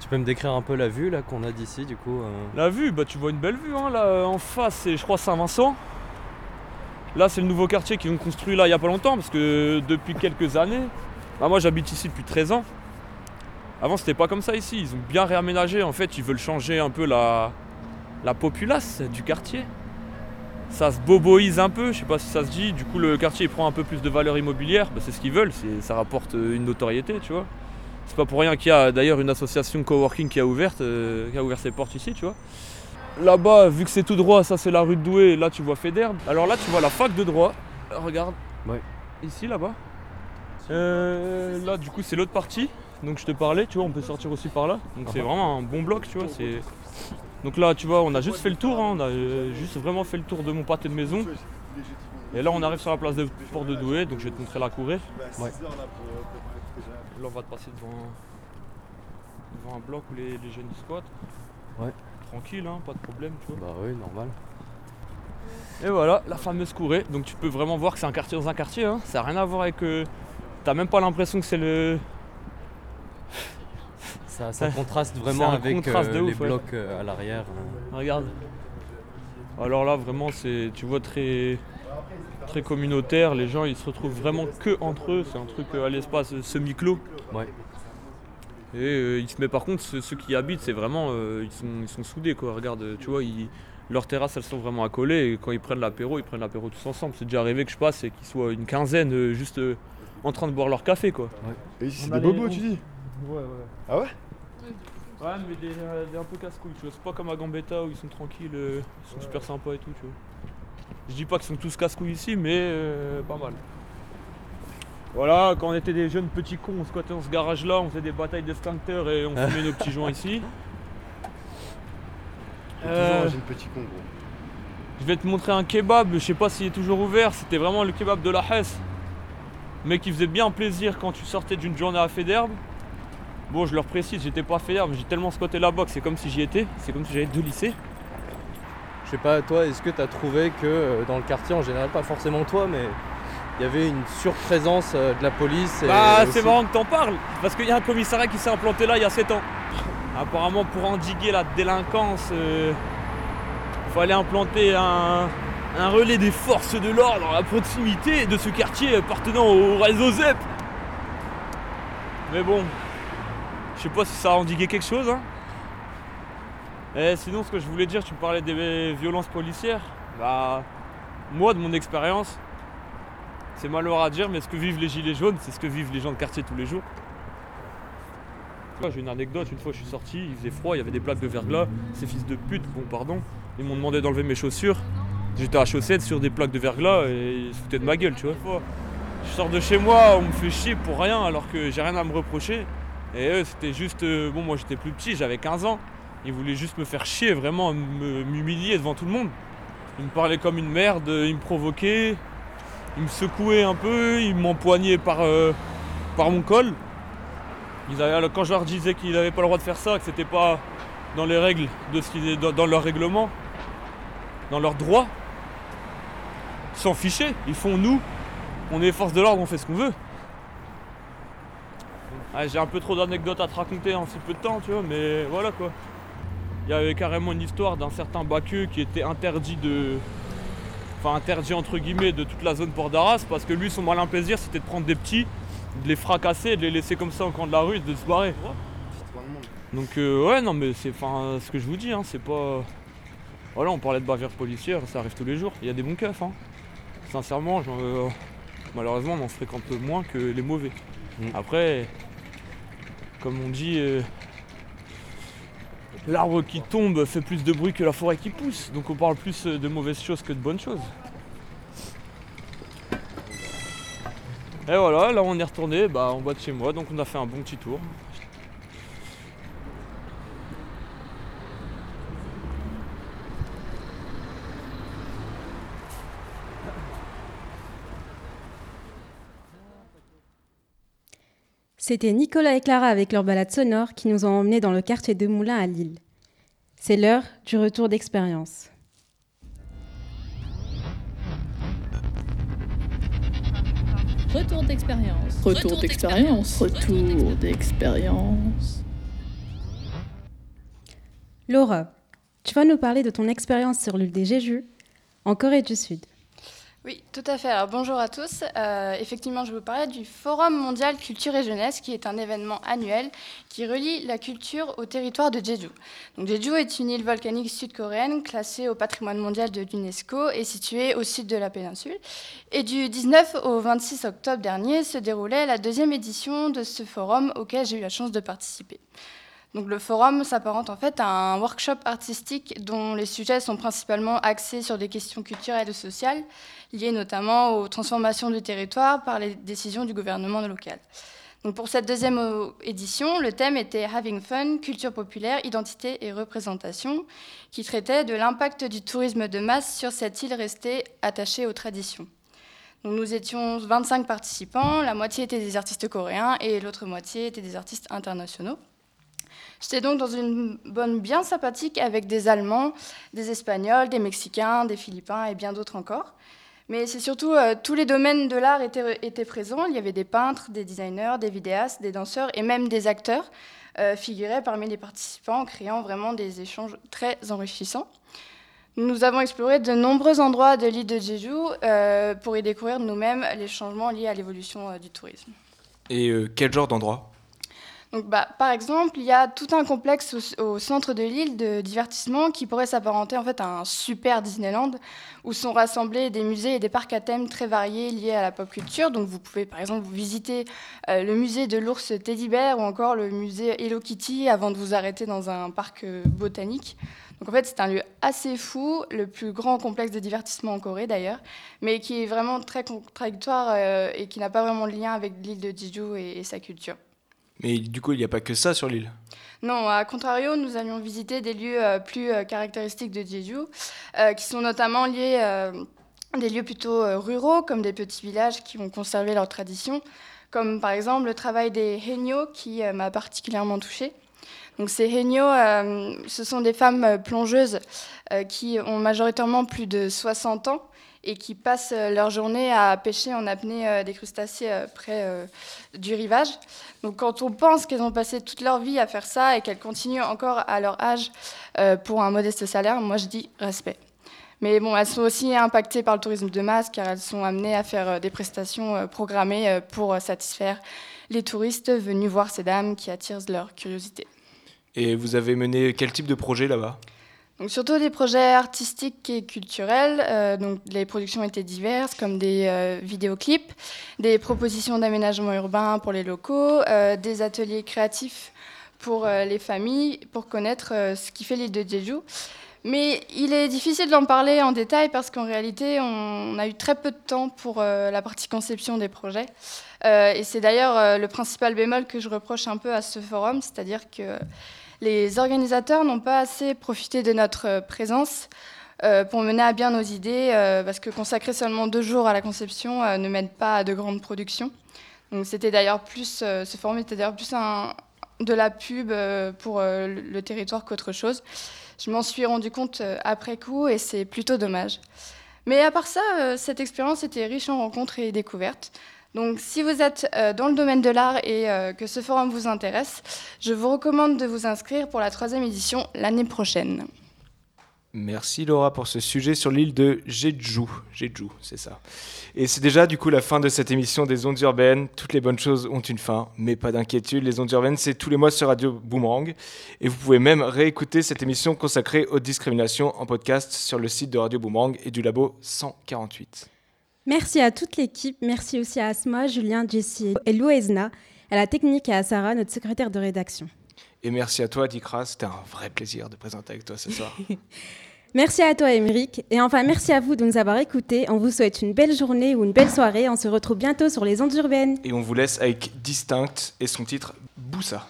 Tu peux me décrire un peu la vue là qu'on a d'ici du coup euh, La vue, bah tu vois une belle vue hein, là en face, c'est je crois Saint-Vincent. Là c'est le nouveau quartier qu'ils ont construit là il y a pas longtemps parce que depuis quelques années, bah, moi j'habite ici depuis 13 ans. Avant c'était pas comme ça ici, ils ont bien réaménagé en fait, ils veulent changer un peu la, la populace du quartier. Ça se boboise un peu, je sais pas si ça se dit, du coup le quartier il prend un peu plus de valeur immobilière, bah, c'est ce qu'ils veulent, ça rapporte euh, une notoriété tu vois. C'est pas pour rien qu'il y a d'ailleurs une association coworking qui a, ouverte, euh, qui a ouvert ses portes ici, tu vois. Là-bas, vu que c'est tout droit, ça c'est la rue de Douai, là tu vois Fédère. Alors là tu vois la fac de droit. Regarde. Ici, là-bas. Euh, là du coup c'est l'autre partie. Donc je te parlais, tu vois, on peut sortir aussi par là. Donc c'est Ah. vraiment un bon bloc, tu vois. c'est- Donc là tu vois, on a juste fait le tour, hein, on a euh, juste vraiment fait le tour de mon pâté de maison. Et là on arrive sur la place de Port de Douai, donc je vais te montrer la courée. Ouais. Là, on va te passer devant, devant un bloc où les, les jeunes squattent. Ouais. Tranquille, hein, pas de problème, tu vois. Bah oui, normal. Et voilà, la fameuse courée. Donc tu peux vraiment voir que c'est un quartier dans un quartier. Hein. Ça n'a rien à voir avec. euh, T'as même pas l'impression que c'est le. Ça, contraste vraiment avec contraste euh, les ouf, blocs euh, à l'arrière. euh. Regarde. Alors là, vraiment, c'est, tu vois, très, très communautaire. Les gens, ils se retrouvent vraiment que entre eux. C'est un truc euh, à l'espace semi-clos. Ouais. Et euh, il se met par contre, ceux, ceux qui y habitent, c'est vraiment, euh, ils, sont, ils sont soudés quoi. Regarde, tu vois, ils- leurs terrasses, elles sont vraiment accolées. Et quand ils prennent l'apéro, ils prennent l'apéro tous ensemble. C'est déjà arrivé que je passe et qu'ils soient une quinzaine euh, juste euh, en train de boire leur café quoi. Et ici, c'est des bobos, tu dis Ouais, ouais. Ah ouais? Ouais, mais des, euh, des un peu casse-couilles, tu vois. C'est pas comme à Gambetta où ils sont tranquilles, euh, ils sont super sympas et tout, tu vois. Je dis pas qu'ils sont tous casse-couilles ici, mais euh, pas mal. Voilà, quand on était des jeunes petits cons, on squattait dans ce garage-là, on faisait des batailles de sphincters et on fumait nos petits joints ici. Toujours Euh, un petit con, gros. je vais te montrer un kebab, je sais pas s'il est toujours ouvert, c'était vraiment le kebab de la Hesse. Mais qui faisait bien plaisir quand tu sortais d'une journée à Féderbe. Bon, je leur précise, j'étais pas à Féderbe, j'ai tellement squatté là-bas que c'est comme si j'y étais, c'est comme si j'avais deux lycées. Je sais pas, toi, est-ce que tu as trouvé que euh, dans le quartier, en général, pas forcément toi, mais il y avait une surprésence euh, de la police et Bah, aussi- c'est marrant que t'en parles, parce qu'il y a un commissariat qui s'est implanté là il y a 7 ans. Apparemment, pour endiguer la délinquance, il fallait implanter un, un relais des forces de l'ordre à proximité de ce quartier appartenant au réseau ZEP. Mais bon, je sais pas si ça a endigué quelque chose. Hein. Et sinon, ce que je voulais dire, tu parlais des violences policières. Bah, moi, de mon expérience, c'est malheureux à dire, mais ce que vivent les gilets jaunes, c'est ce que vivent les gens de quartier tous les jours. J'ai une anecdote, une fois je suis sorti, il faisait froid, il y avait des plaques de verglas, ces fils de pute, bon pardon, ils m'ont demandé d'enlever mes chaussures. J'étais à chaussettes sur des plaques de verglas et ils se foutaient de ma gueule, tu vois. Je sors de chez moi, on me fait chier pour rien alors que j'ai rien à me reprocher. Et eux, c'était juste. euh, bon, moi j'étais plus petit, j'avais 15 ans. Ils voulaient juste me faire chier, vraiment me- m'humilier devant tout le monde. Ils me parlaient comme une merde, ils me provoquaient, ils me secouaient un peu, ils m'empoignaient par, euh, par mon col. Quand je leur disais qu'ils n'avaient pas le droit de faire ça, que c'était pas dans les règles de ce qu'ils dans, dans leur règlement, dans leurs droits, s'en fichaient. Ils font nous, on est force de l'ordre, on fait ce qu'on veut. Ah, J'ai un peu trop d'anecdotes à te raconter en si peu de temps, tu vois, mais voilà quoi. Il y avait carrément une histoire d'un certain Baqueux qui était interdit de. Enfin, interdit entre guillemets de toute la zone Port d'Arras parce que lui, son malin plaisir, c'était de prendre des petits, de les fracasser, de les laisser comme ça au coin de la rue et de se barrer. Donc, euh, ouais, non, mais c'est enfin, ce que je vous dis, hein, c'est pas. Voilà, on parlait de bavure policière, ça arrive tous les jours. Il y a des bons keufs, hein. Sincèrement, euh, malheureusement, on en fréquente moins que les mauvais. Après, comme on dit, euh, l'arbre qui tombe fait plus de bruit que la forêt qui pousse. Donc on parle plus euh, de mauvaises choses que de bonnes choses. Et voilà, là on est retourné bah, en bas de chez moi, donc on a fait un bon petit tour. C'était Nicolas et Clara avec leur balade sonore qui nous ont emmenés dans le quartier de Moulins à Lille. C'est l'heure du retour d'expérience. Retour d'expérience. Retour d'expérience. Retour d'expérience. Laura, tu vas nous parler de ton expérience sur l'île des Jeju, en Corée du Sud. Oui, tout à fait. Alors, bonjour à tous. Euh, effectivement, je vous parler du Forum mondial culture et jeunesse, qui est un événement annuel qui relie la culture au territoire de Jeju. Donc, Jeju est une île volcanique sud-coréenne classée au patrimoine mondial de l'UNESCO et située au sud de la péninsule. Et du 19 au 26 octobre dernier se déroulait la deuxième édition de ce forum auquel j'ai eu la chance de participer. Donc le forum s'apparente en fait à un workshop artistique dont les sujets sont principalement axés sur des questions culturelles et sociales, liées notamment aux transformations du territoire par les décisions du gouvernement local. Donc pour cette deuxième édition, le thème était Having Fun, culture populaire, identité et représentation, qui traitait de l'impact du tourisme de masse sur cette île restée attachée aux traditions. Nous étions 25 participants, la moitié étaient des artistes coréens et l'autre moitié étaient des artistes internationaux. J'étais donc dans une bonne bien sympathique avec des Allemands, des Espagnols, des Mexicains, des Philippins et bien d'autres encore. Mais c'est surtout euh, tous les domaines de l'art étaient, présents. Il y avait des peintres, des designers, des vidéastes, des danseurs et même des acteurs euh, figuraient parmi les participants, créant vraiment des échanges très enrichissants. Nous avons exploré de nombreux endroits de l'île de Jeju euh, pour y découvrir nous-mêmes les changements liés à l'évolution du tourisme. Et quel genre d'endroit? Donc, bah, par exemple, il y a tout un complexe au, centre de l'île de divertissement qui pourrait s'apparenter en fait à un super Disneyland où sont rassemblés des musées et des parcs à thème très variés liés à la pop culture. Donc, vous pouvez par exemple visiter euh, le musée de l'ours Teddy Bear ou encore le musée Hello Kitty avant de vous arrêter dans un parc euh, botanique. Donc en fait, c'est un lieu assez fou, le plus grand complexe de divertissement en Corée d'ailleurs, mais qui est vraiment très contradictoire euh, et qui n'a pas vraiment de lien avec l'île de Jeju et sa culture. Mais du coup, il n'y a pas que ça sur l'île. Non, à contrario, nous allions visiter des lieux euh, plus euh, caractéristiques de Jeju, euh, qui sont notamment liés à des lieux plutôt ruraux, comme des petits villages qui ont conservé leurs traditions, comme par exemple le travail des Henyo, qui m'a particulièrement touchée. Donc ces Henyo, ce sont des femmes plongeuses qui ont majoritairement plus de 60 ans et qui passent euh, leur journée à pêcher en apnée euh, des crustacés euh, près du rivage. Donc quand on pense qu'elles ont passé toute leur vie à faire ça et qu'elles continuent encore à leur âge pour un modeste salaire, moi je dis respect. Mais bon, elles sont aussi impactées par le tourisme de masse car elles sont amenées à faire des prestations programmées pour satisfaire les touristes venus voir ces dames qui attirent leur curiosité. Et vous avez mené quel type de projet là-bas? Surtout des projets artistiques et culturels. euh, donc les productions étaient diverses, comme des euh, vidéoclips, des propositions d'aménagement urbain pour les locaux, euh, des ateliers créatifs pour euh, les familles, pour connaître ce qui fait l'île de Jeju. Mais il est difficile d'en parler en détail parce qu'en réalité, on a eu très peu de temps pour la partie conception des projets. Et c'est d'ailleurs le principal bémol que je reproche un peu à ce forum, c'est-à-dire que les organisateurs n'ont pas assez profité de notre euh, présence euh, pour mener à bien nos idées, euh, parce que consacrer seulement deux jours à la conception ne mène pas à de grandes productions. Donc c'était d'ailleurs plus, ce forum était d'ailleurs plus de la pub pour le, territoire qu'autre chose. Je m'en suis rendu compte après coup et c'est plutôt dommage. Mais à part ça, cette expérience était riche en rencontres et découvertes. Donc si vous êtes euh, dans le domaine de l'art et euh, que ce forum vous intéresse, je vous recommande de vous inscrire pour la troisième édition l'année prochaine. Merci Laura pour ce sujet sur l'île de Jeju. Jeju, c'est ça. Et c'est déjà du coup la fin de cette émission des ondes urbaines. Toutes les bonnes choses ont une fin, mais pas d'inquiétude. Les ondes urbaines, c'est tous les mois sur Radio Boomerang. Et vous pouvez même réécouter cette émission consacrée aux discriminations en podcast sur le site de Radio Boomerang et du labo 148. Merci à toute l'équipe. Merci aussi à Asma, Julien, Jessie et Louesna, à la technique et à Sarah, notre secrétaire de rédaction. Et merci à toi, Dikra. C'était un vrai plaisir de présenter avec toi ce soir. Merci à toi, Émeric. Et enfin, merci à vous de nous avoir écoutés. On vous souhaite une belle journée ou une belle soirée. On se retrouve bientôt sur les ondes urbaines. et on vous laisse avec Distinct et son titre Boussa.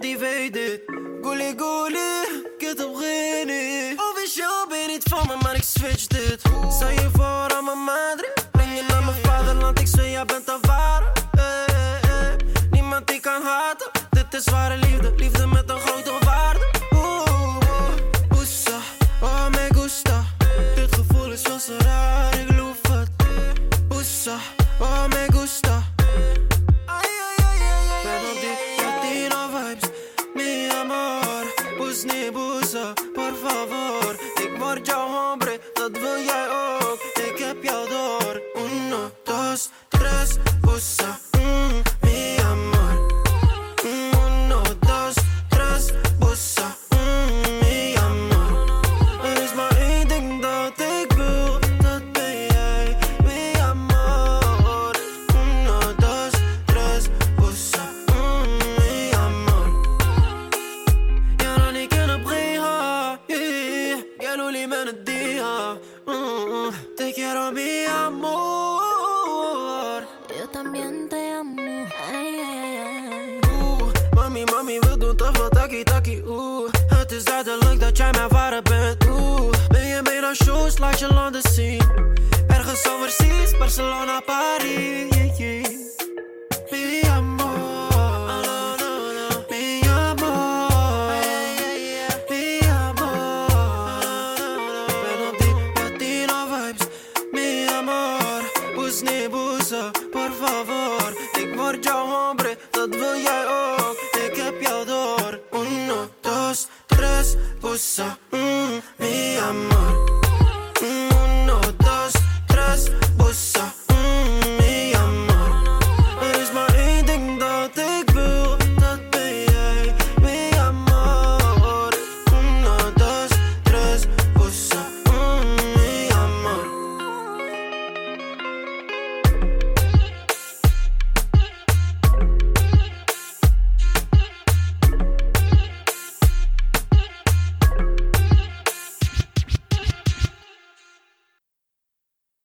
niemand die weet dit Goelie goelie, kut op genie Of is jou ben niet van me, maar ik switch dit. Zou je voor aan mijn madre? Breng je naar mijn vaderland, ik zweer jij bent een ware. Eh, eh, eh. Niemand die kan haten, dit is ware liefde. Liefde met een groot grote